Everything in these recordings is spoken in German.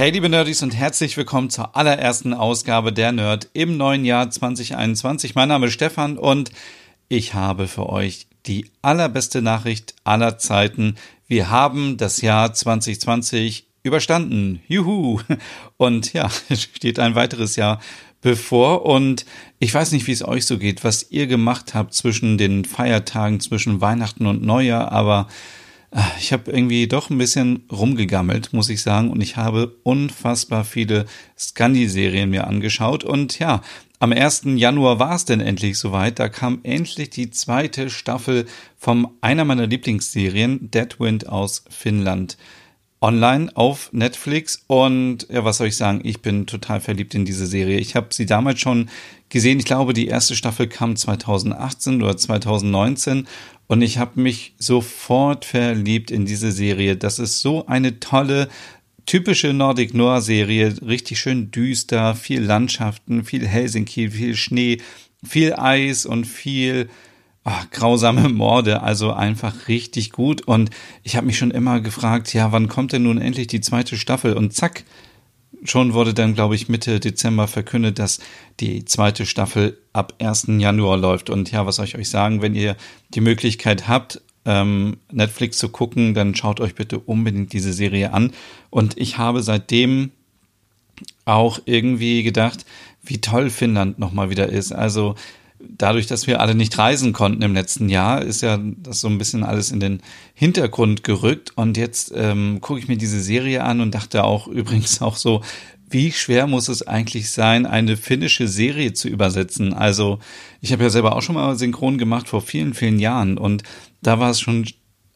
Hey liebe Nerdies und herzlich willkommen zur allerersten Ausgabe der Nerd im neuen Jahr 2021. Mein Name ist Stefan und ich habe für euch die allerbeste Nachricht aller Zeiten. Wir haben das Jahr 2020 überstanden. Juhu! Und ja, es steht ein weiteres Jahr bevor und ich weiß nicht, wie es euch so geht, was ihr gemacht habt zwischen den Feiertagen, zwischen Weihnachten und Neujahr, aber ich habe irgendwie doch ein bisschen rumgegammelt, muss ich sagen, und ich habe unfassbar viele Scandi-Serien mir angeschaut. Und ja, am 1. Januar war es denn endlich soweit. Da kam endlich die zweite Staffel von einer meiner Lieblingsserien, Deadwind aus Finnland online auf Netflix und ja, was soll ich sagen, ich bin total verliebt in diese Serie. Ich habe sie damals schon gesehen. Ich glaube, die erste Staffel kam 2018 oder 2019 und ich habe mich sofort verliebt in diese Serie. Das ist so eine tolle typische Nordic Noir Serie, richtig schön düster, viel Landschaften, viel Helsinki, viel Schnee, viel Eis und viel ach, grausame Morde, also einfach richtig gut. Und ich habe mich schon immer gefragt, ja, wann kommt denn nun endlich die zweite Staffel? Und zack, schon wurde dann, glaube ich, Mitte Dezember verkündet, dass die zweite Staffel ab 1. Januar läuft. Und ja, was soll ich euch sagen, wenn ihr die Möglichkeit habt, ähm, Netflix zu gucken, dann schaut euch bitte unbedingt diese Serie an. Und ich habe seitdem auch irgendwie gedacht, wie toll Finnland nochmal wieder ist. Also dadurch, dass wir alle nicht reisen konnten im letzten Jahr, ist ja das so ein bisschen alles in den Hintergrund gerückt. Und jetzt ähm, gucke ich mir diese Serie an und dachte auch übrigens auch so, wie schwer muss es eigentlich sein, eine finnische Serie zu übersetzen? Also ich habe ja selber auch schon mal synchron gemacht vor vielen, vielen Jahren und da war es schon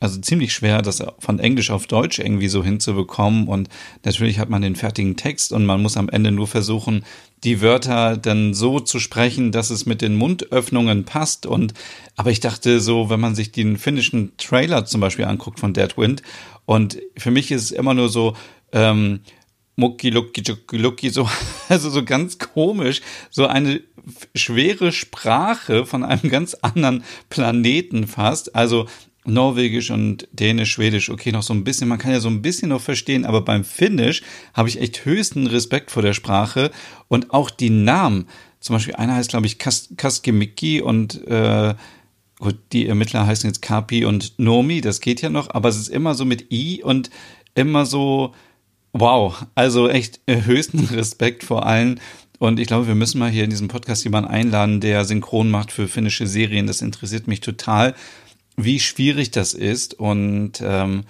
also ziemlich schwer, das von Englisch auf Deutsch irgendwie so hinzubekommen. Und natürlich hat man den fertigen Text und man muss am Ende nur versuchen, die Wörter dann so zu sprechen, dass es mit den Mundöffnungen passt. Und aber ich dachte so, wenn man sich den finnischen Trailer zum Beispiel anguckt von Deadwind, und für mich ist es immer nur so, ähm, Mucki, Lucki, Jucki, Lucki, so, also so ganz komisch, so eine schwere Sprache von einem ganz anderen Planeten fast. Also Norwegisch und Dänisch, Schwedisch, okay, noch so ein bisschen, man kann ja so ein bisschen noch verstehen, aber beim Finnisch habe ich echt höchsten Respekt vor der Sprache und auch die Namen. Zum Beispiel einer heißt, glaube ich, Kaskemiki und äh, gut, die Ermittler heißen jetzt Kapi und Nomi, das geht ja noch, aber es ist immer so mit I und immer so, wow, also echt höchsten Respekt vor allen. Und ich glaube, wir müssen mal hier in diesem Podcast jemanden einladen, der synchron macht für finnische Serien. Das interessiert mich total wie schwierig das ist. Und ähm,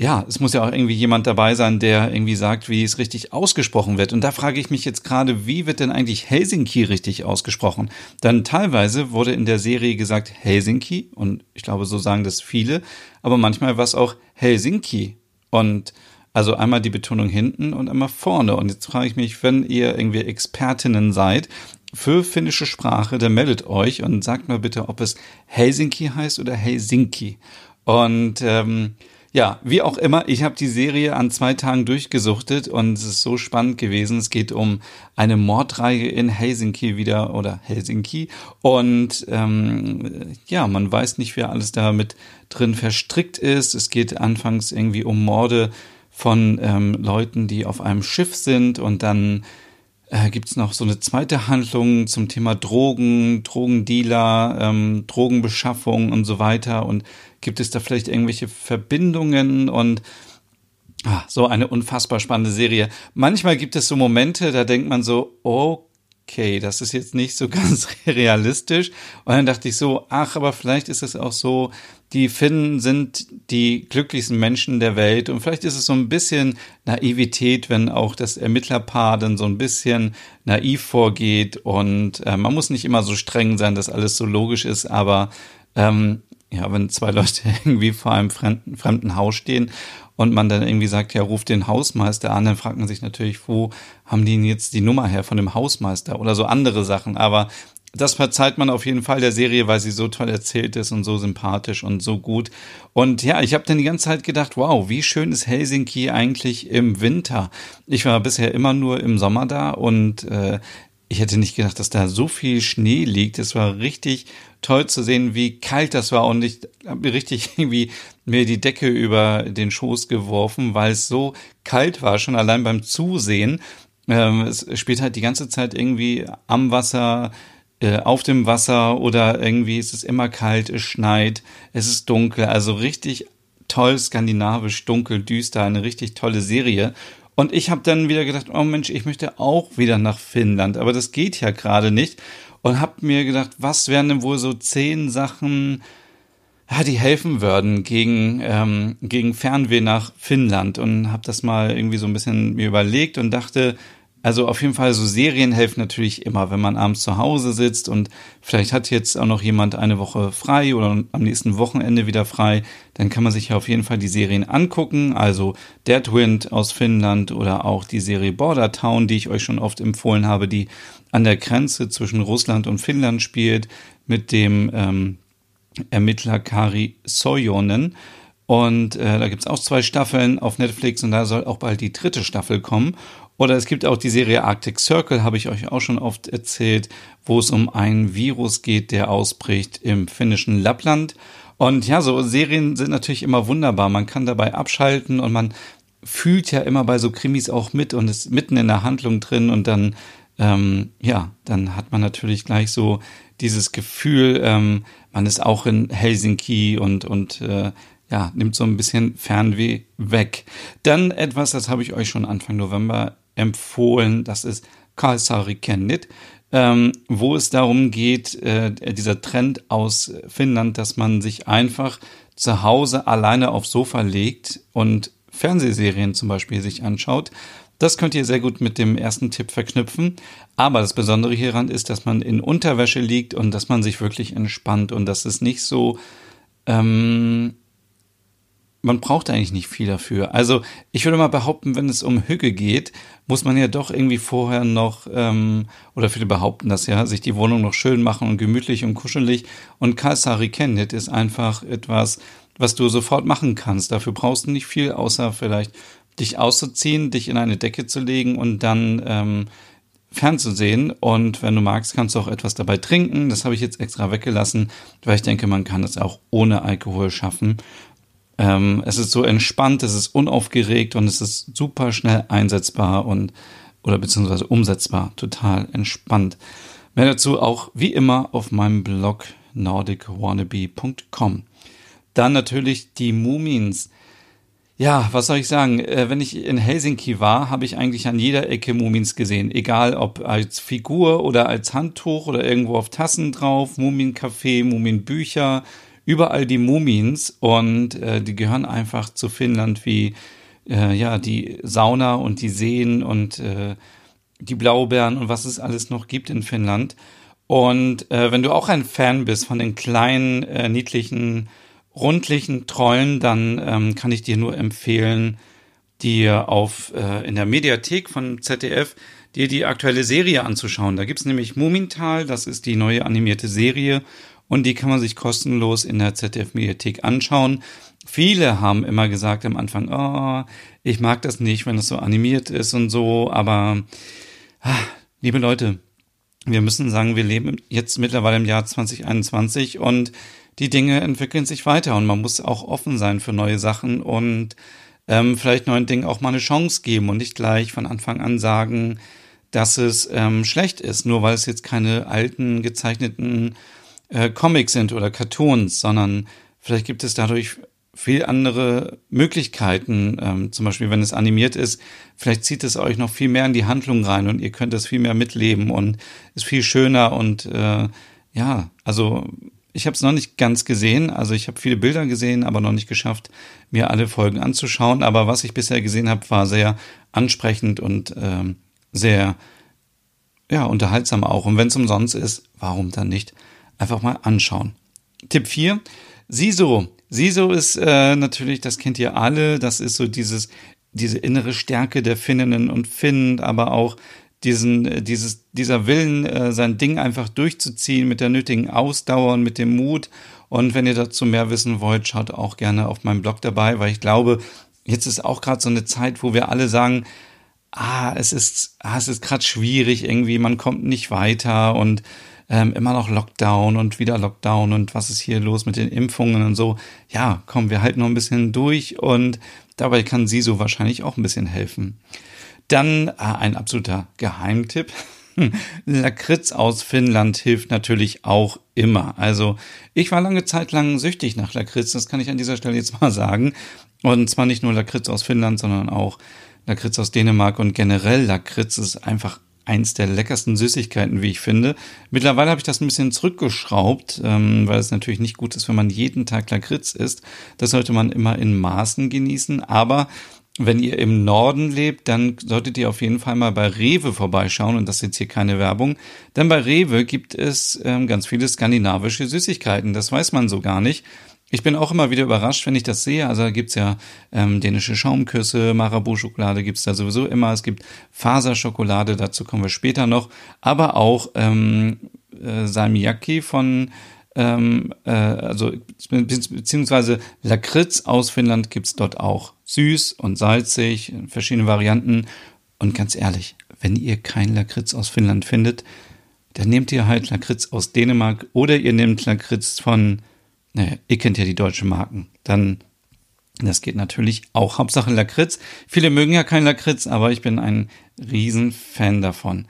ja, es muss ja auch irgendwie jemand dabei sein, der irgendwie sagt, wie es richtig ausgesprochen wird. Und da frage ich mich jetzt gerade, wie wird denn eigentlich Helsinki richtig ausgesprochen? Dann teilweise wurde in der Serie gesagt Helsinki und ich glaube, so sagen das viele, aber manchmal war es auch Helsinki. Und also einmal die Betonung hinten und einmal vorne. Und jetzt frage ich mich, wenn ihr irgendwie Expertinnen seid, für finnische Sprache, dann meldet euch und sagt mal bitte, ob es Helsinki heißt oder Helsinki. Und ähm, ja, wie auch immer, ich habe die Serie an zwei Tagen durchgesuchtet und es ist so spannend gewesen. Es geht um eine Mordreihe in Helsinki wieder oder Helsinki. Und ähm, ja, man weiß nicht, wer alles da mit drin verstrickt ist. Es geht anfangs irgendwie um Morde von ähm, Leuten, die auf einem Schiff sind und dann äh, gibt es noch so eine zweite Handlung zum Thema Drogen, Drogendealer, ähm, Drogenbeschaffung und so weiter. Und gibt es da vielleicht irgendwelche Verbindungen und ah, so eine unfassbar spannende Serie. Manchmal gibt es so Momente, da denkt man so, oh okay, das ist jetzt nicht so ganz realistisch. Und dann dachte ich so, ach, aber vielleicht ist es auch so, die Finnen sind die glücklichsten Menschen der Welt. Und vielleicht ist es so ein bisschen Naivität, wenn auch das Ermittlerpaar dann so ein bisschen naiv vorgeht. Und äh, man muss nicht immer so streng sein, dass alles so logisch ist, aber ähm, ja, wenn zwei Leute irgendwie vor einem fremden, fremden Haus stehen und man dann irgendwie sagt, ja, ruft den Hausmeister an, dann fragt man sich natürlich, wo haben die jetzt die Nummer her von dem Hausmeister oder so andere Sachen. Aber das verzeiht man auf jeden Fall der Serie, weil sie so toll erzählt ist und so sympathisch und so gut. Und ja, ich habe dann die ganze Zeit gedacht, wow, wie schön ist Helsinki eigentlich im Winter. Ich war bisher immer nur im Sommer da und äh, ich hätte nicht gedacht, dass da so viel Schnee liegt. Es war richtig toll zu sehen, wie kalt das war und ich habe richtig irgendwie mir die Decke über den Schoß geworfen, weil es so kalt war, schon allein beim Zusehen. Ähm, es spielt halt die ganze Zeit irgendwie am Wasser, äh, auf dem Wasser oder irgendwie ist es immer kalt, es schneit, es ist dunkel, also richtig toll skandinavisch, dunkel, düster, eine richtig tolle Serie. Und ich habe dann wieder gedacht, oh Mensch, ich möchte auch wieder nach Finnland, aber das geht ja gerade nicht. Und habe mir gedacht, was wären denn wohl so zehn Sachen, ja, die helfen würden gegen, ähm, gegen Fernweh nach Finnland. Und habe das mal irgendwie so ein bisschen mir überlegt und dachte, also auf jeden Fall so Serien helfen natürlich immer, wenn man abends zu Hause sitzt und vielleicht hat jetzt auch noch jemand eine Woche frei oder am nächsten Wochenende wieder frei, dann kann man sich ja auf jeden Fall die Serien angucken, also Deadwind aus Finnland oder auch die Serie Border Town, die ich euch schon oft empfohlen habe, die an der Grenze zwischen Russland und Finnland spielt mit dem ähm, Ermittler Kari Sojonen. Und äh, da gibt's auch zwei Staffeln auf Netflix und da soll auch bald die dritte Staffel kommen. Oder es gibt auch die Serie Arctic Circle, habe ich euch auch schon oft erzählt, wo es um ein Virus geht, der ausbricht im finnischen Lappland. Und ja, so Serien sind natürlich immer wunderbar. Man kann dabei abschalten und man fühlt ja immer bei so Krimis auch mit und ist mitten in der Handlung drin und dann, ähm, ja, dann hat man natürlich gleich so dieses Gefühl, ähm, man ist auch in Helsinki und, und äh, ja, nimmt so ein bisschen Fernweh weg. Dann etwas, das habe ich euch schon Anfang November empfohlen. Das ist Kalsari Kennit, ähm, wo es darum geht, äh, dieser Trend aus Finnland, dass man sich einfach zu Hause alleine aufs Sofa legt und Fernsehserien zum Beispiel sich anschaut. Das könnt ihr sehr gut mit dem ersten Tipp verknüpfen. Aber das Besondere hieran ist, dass man in Unterwäsche liegt und dass man sich wirklich entspannt und dass es nicht so ähm, man braucht eigentlich nicht viel dafür. Also ich würde mal behaupten, wenn es um Hüge geht, muss man ja doch irgendwie vorher noch, ähm, oder viele behaupten das ja, sich die Wohnung noch schön machen und gemütlich und kuschelig. Und Kalsari Kendit ist einfach etwas, was du sofort machen kannst. Dafür brauchst du nicht viel, außer vielleicht dich auszuziehen, dich in eine Decke zu legen und dann ähm, fernzusehen. Und wenn du magst, kannst du auch etwas dabei trinken. Das habe ich jetzt extra weggelassen, weil ich denke, man kann es auch ohne Alkohol schaffen. Ähm, es ist so entspannt, es ist unaufgeregt und es ist super schnell einsetzbar und oder beziehungsweise umsetzbar, total entspannt. Mehr dazu auch wie immer auf meinem Blog nordicwannabe.com. Dann natürlich die Mumins. Ja, was soll ich sagen? Äh, wenn ich in Helsinki war, habe ich eigentlich an jeder Ecke Mumins gesehen. Egal ob als Figur oder als Handtuch oder irgendwo auf Tassen drauf, Mumiencafé, Mumienbücher, überall die Mumins und äh, die gehören einfach zu Finnland wie äh, ja die Sauna und die Seen und äh, die Blaubeeren und was es alles noch gibt in Finnland. Und äh, wenn du auch ein Fan bist von den kleinen, äh, niedlichen, rundlichen Trollen, dann ähm, kann ich dir nur empfehlen, dir auf äh, in der Mediathek von ZDF dir die aktuelle Serie anzuschauen. Da gibt's nämlich Mumintal, das ist die neue animierte Serie und die kann man sich kostenlos in der ZDF-Mediathek anschauen. Viele haben immer gesagt am Anfang, oh, ich mag das nicht, wenn es so animiert ist und so, aber ah, liebe Leute, wir müssen sagen, wir leben jetzt mittlerweile im Jahr 2021 und die Dinge entwickeln sich weiter und man muss auch offen sein für neue Sachen und ähm, vielleicht neuen Dingen auch mal eine Chance geben und nicht gleich von Anfang an sagen, dass es ähm, schlecht ist, nur weil es jetzt keine alten gezeichneten äh, Comics sind oder Cartoons, sondern vielleicht gibt es dadurch viel andere Möglichkeiten. Ähm, zum Beispiel, wenn es animiert ist, vielleicht zieht es euch noch viel mehr in die Handlung rein und ihr könnt es viel mehr mitleben und ist viel schöner und äh, ja, also ich habe es noch nicht ganz gesehen. Also ich habe viele Bilder gesehen, aber noch nicht geschafft, mir alle Folgen anzuschauen. Aber was ich bisher gesehen habe, war sehr ansprechend und ähm, sehr ja unterhaltsam auch. Und wenn es umsonst ist, warum dann nicht? einfach mal anschauen. Tipp 4. Siso. Siso ist äh, natürlich, das kennt ihr alle, das ist so dieses, diese innere Stärke der Finninnen und Finnen, aber auch diesen, äh, dieses, dieser Willen, äh, sein Ding einfach durchzuziehen mit der nötigen Ausdauer und mit dem Mut. Und wenn ihr dazu mehr wissen wollt, schaut auch gerne auf meinem Blog dabei, weil ich glaube, jetzt ist auch gerade so eine Zeit, wo wir alle sagen, ah, es ist, ah, es ist gerade schwierig irgendwie, man kommt nicht weiter und ähm, immer noch Lockdown und wieder Lockdown und was ist hier los mit den Impfungen und so. Ja, komm, wir halten noch ein bisschen durch und dabei kann sie so wahrscheinlich auch ein bisschen helfen. Dann äh, ein absoluter Geheimtipp. Lakritz aus Finnland hilft natürlich auch immer. Also ich war lange Zeit lang süchtig nach Lakritz, das kann ich an dieser Stelle jetzt mal sagen. Und zwar nicht nur Lakritz aus Finnland, sondern auch Lakritz aus Dänemark und generell Lakritz ist einfach eins der leckersten Süßigkeiten, wie ich finde. Mittlerweile habe ich das ein bisschen zurückgeschraubt, ähm, weil es natürlich nicht gut ist, wenn man jeden Tag Lakritz isst. Das sollte man immer in Maßen genießen, aber wenn ihr im Norden lebt, dann solltet ihr auf jeden Fall mal bei Rewe vorbeischauen. Und das ist jetzt hier keine Werbung. Denn bei Rewe gibt es ähm, ganz viele skandinavische Süßigkeiten. Das weiß man so gar nicht. Ich bin auch immer wieder überrascht, wenn ich das sehe. Also da gibt's ja ähm, dänische Schaumküsse, Marabu-Schokolade gibt's da sowieso immer. Es gibt Faserschokolade, dazu kommen wir später noch. Aber auch ähm, äh, Salmiakki von ähm, äh, also beziehungsweise Lakritz aus Finnland gibt's dort auch. Süß und salzig, verschiedene Varianten. Und ganz ehrlich, wenn ihr kein Lakritz aus Finnland findet, dann nehmt ihr halt Lakritz aus Dänemark oder ihr nehmt Lakritz von, naja, ihr kennt ja die deutschen Marken. Dann, das geht natürlich auch. Hauptsache Lakritz. Viele mögen ja kein Lakritz, aber ich bin ein Riesenfan davon.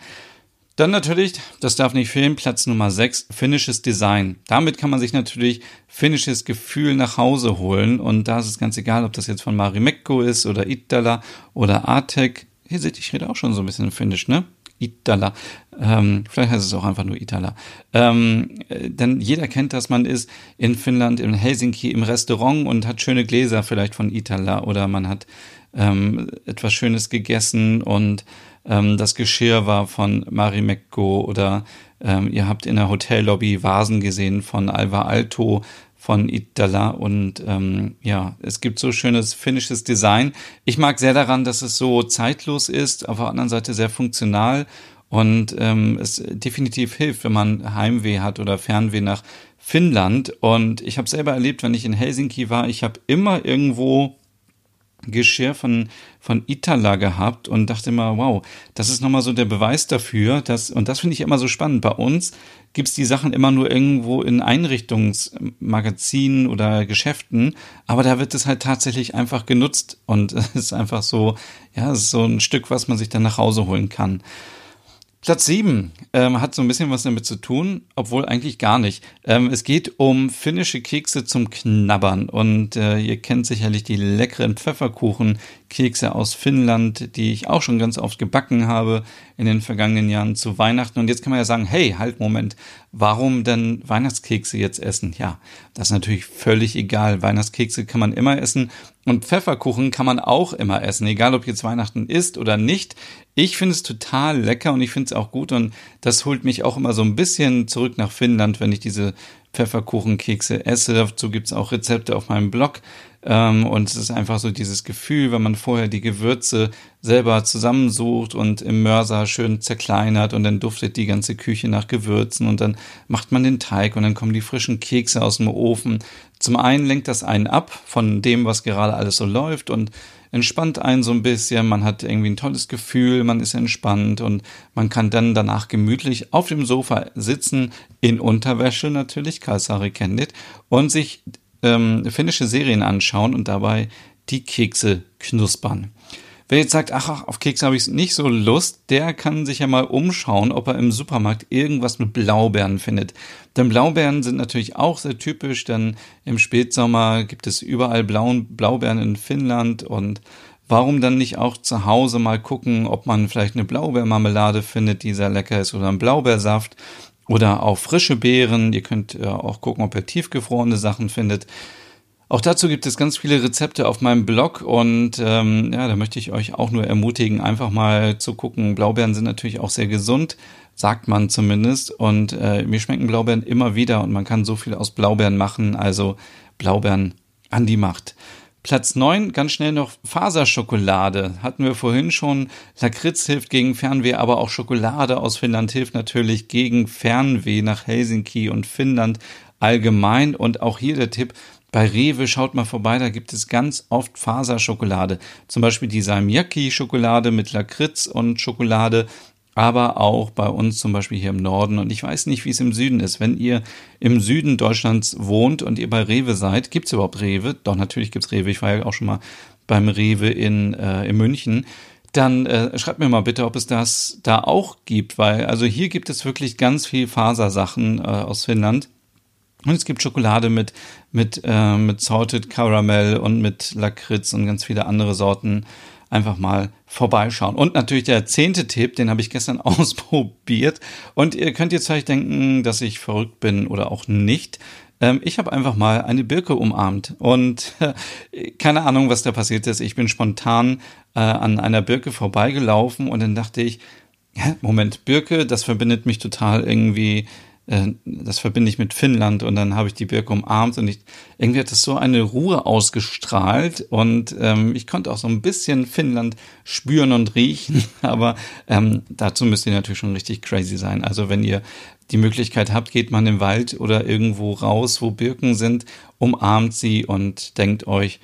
Dann natürlich, das darf nicht fehlen, Platz Nummer 6, finnisches Design. Damit kann man sich natürlich finnisches Gefühl nach Hause holen und da ist es ganz egal, ob das jetzt von Marimekko ist oder Itala oder Artek. Hier seht ihr, ich rede auch schon so ein bisschen finnisch, ne? Itala. Ähm, vielleicht heißt es auch einfach nur Itala. Ähm, äh, denn jeder kennt das, man ist in Finnland, in Helsinki im Restaurant und hat schöne Gläser vielleicht von Itala oder man hat ähm, etwas Schönes gegessen und ähm, das Geschirr war von Marimekko oder ähm, ihr habt in der Hotellobby Vasen gesehen von Alva Alto von Itala und ähm, ja, es gibt so schönes finnisches Design. Ich mag sehr daran, dass es so zeitlos ist, auf der anderen Seite sehr funktional und ähm, es definitiv hilft, wenn man Heimweh hat oder Fernweh nach Finnland. Und ich habe selber erlebt, wenn ich in Helsinki war, ich habe immer irgendwo Geschirr von, von Itala gehabt und dachte immer, wow, das ist nochmal so der Beweis dafür, dass, und das finde ich immer so spannend. Bei uns gibt's die Sachen immer nur irgendwo in Einrichtungsmagazinen oder Geschäften, aber da wird es halt tatsächlich einfach genutzt und es ist einfach so, ja, es ist so ein Stück, was man sich dann nach Hause holen kann. Platz 7 ähm, hat so ein bisschen was damit zu tun, obwohl eigentlich gar nicht. Ähm, es geht um finnische Kekse zum Knabbern und äh, ihr kennt sicherlich die leckeren Pfefferkuchenkekse aus Finnland, die ich auch schon ganz oft gebacken habe in den vergangenen Jahren zu Weihnachten. Und jetzt kann man ja sagen, hey, halt, Moment, warum denn Weihnachtskekse jetzt essen? Ja, das ist natürlich völlig egal. Weihnachtskekse kann man immer essen und Pfefferkuchen kann man auch immer essen, egal ob jetzt Weihnachten ist oder nicht. Ich finde es total lecker und ich finde es auch gut und das holt mich auch immer so ein bisschen zurück nach Finnland, wenn ich diese Pfefferkuchenkekse esse. Dazu gibt es auch Rezepte auf meinem Blog. Ähm, und es ist einfach so dieses Gefühl, wenn man vorher die Gewürze selber zusammensucht und im Mörser schön zerkleinert und dann duftet die ganze Küche nach Gewürzen und dann macht man den Teig und dann kommen die frischen Kekse aus dem Ofen. Zum einen lenkt das einen ab von dem, was gerade alles so läuft und entspannt einen so ein bisschen, man hat irgendwie ein tolles Gefühl, man ist entspannt und man kann dann danach gemütlich auf dem Sofa sitzen, in Unterwäsche natürlich, Kalsari kennt und sich ähm, finnische Serien anschauen und dabei die Kekse knuspern. Wer jetzt sagt, ach, auf Kekse habe ich nicht so Lust, der kann sich ja mal umschauen, ob er im Supermarkt irgendwas mit Blaubeeren findet. Denn Blaubeeren sind natürlich auch sehr typisch, denn im Spätsommer gibt es überall blauen Blaubeeren in Finnland und warum dann nicht auch zu Hause mal gucken, ob man vielleicht eine Blaubeermarmelade findet, die sehr lecker ist oder einen Blaubeersaft oder auch frische Beeren. Ihr könnt äh, auch gucken, ob ihr tiefgefrorene Sachen findet. Auch dazu gibt es ganz viele Rezepte auf meinem Blog und ähm, ja, da möchte ich euch auch nur ermutigen, einfach mal zu gucken. Blaubeeren sind natürlich auch sehr gesund, sagt man zumindest. Und äh, mir schmecken Blaubeeren immer wieder und man kann so viel aus Blaubeeren machen. Also Blaubeeren an die Macht. Platz 9, ganz schnell noch Faserschokolade. Hatten wir vorhin schon. Lakritz hilft gegen Fernweh, aber auch Schokolade aus Finnland hilft natürlich gegen Fernweh nach Helsinki und Finnland allgemein. Und auch hier der Tipp, bei Rewe schaut mal vorbei, da gibt es ganz oft Faserschokolade. Zum Beispiel die Salmiakki-Schokolade mit Lakritz und Schokolade, aber auch bei uns zum Beispiel hier im Norden. Und ich weiß nicht, wie es im Süden ist. Wenn ihr im Süden Deutschlands wohnt und ihr bei Rewe seid, gibt es überhaupt Rewe? Doch, natürlich gibt es Rewe. Ich war ja auch schon mal beim Rewe in, äh, in München dann äh, schreibt mir mal bitte, ob es das da auch gibt, weil also hier gibt es wirklich ganz viel Fasersachen äh, aus Finnland. Und es gibt Schokolade mit, mit, äh, mit Salted Caramel und mit Lakritz und ganz viele andere Sorten. Einfach mal vorbeischauen. Und natürlich der zehnte Tipp, den habe ich gestern ausprobiert. Und ihr könnt jetzt vielleicht denken, dass ich verrückt bin oder auch nicht. Ähm, ich habe einfach mal eine Birke umarmt. Und äh, keine Ahnung, was da passiert ist. Ich bin spontan äh, an einer Birke vorbeigelaufen und dann dachte ich, Moment, Birke, das verbindet mich total irgendwie äh, das verbinde ich mit Finnland und dann habe ich die Birke umarmt und ich, irgendwie hat das so eine Ruhe ausgestrahlt und ähm, ich konnte auch so ein bisschen Finnland spüren und riechen, aber ähm, dazu müsst ihr natürlich schon richtig crazy sein. Also wenn ihr die Möglichkeit habt, geht man im Wald oder irgendwo raus, wo Birken sind, umarmt sie und denkt euch,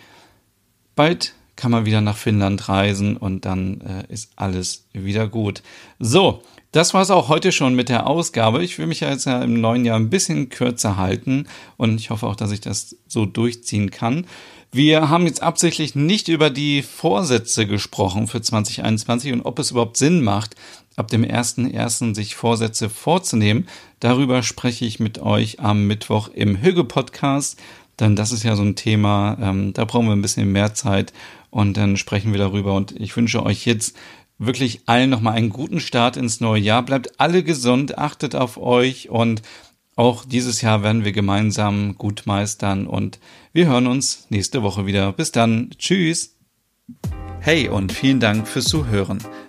bald kann man wieder nach Finnland reisen und dann äh, ist alles wieder gut. So, das war es auch heute schon mit der Ausgabe. Ich will mich ja jetzt ja im neuen Jahr ein bisschen kürzer halten und ich hoffe auch, dass ich das so durchziehen kann. Wir haben jetzt absichtlich nicht über die Vorsätze gesprochen für 2021 und ob es überhaupt Sinn macht, ab dem 1.1. sich Vorsätze vorzunehmen. Darüber spreche ich mit euch am Mittwoch im Hüge-Podcast. Denn das ist ja so ein Thema, ähm, da brauchen wir ein bisschen mehr Zeit und dann sprechen wir darüber. Und ich wünsche euch jetzt wirklich allen nochmal einen guten Start ins neue Jahr. Bleibt alle gesund, achtet auf euch und auch dieses Jahr werden wir gemeinsam gut meistern und wir hören uns nächste Woche wieder. Bis dann. Tschüss. Hey und vielen Dank fürs Zuhören.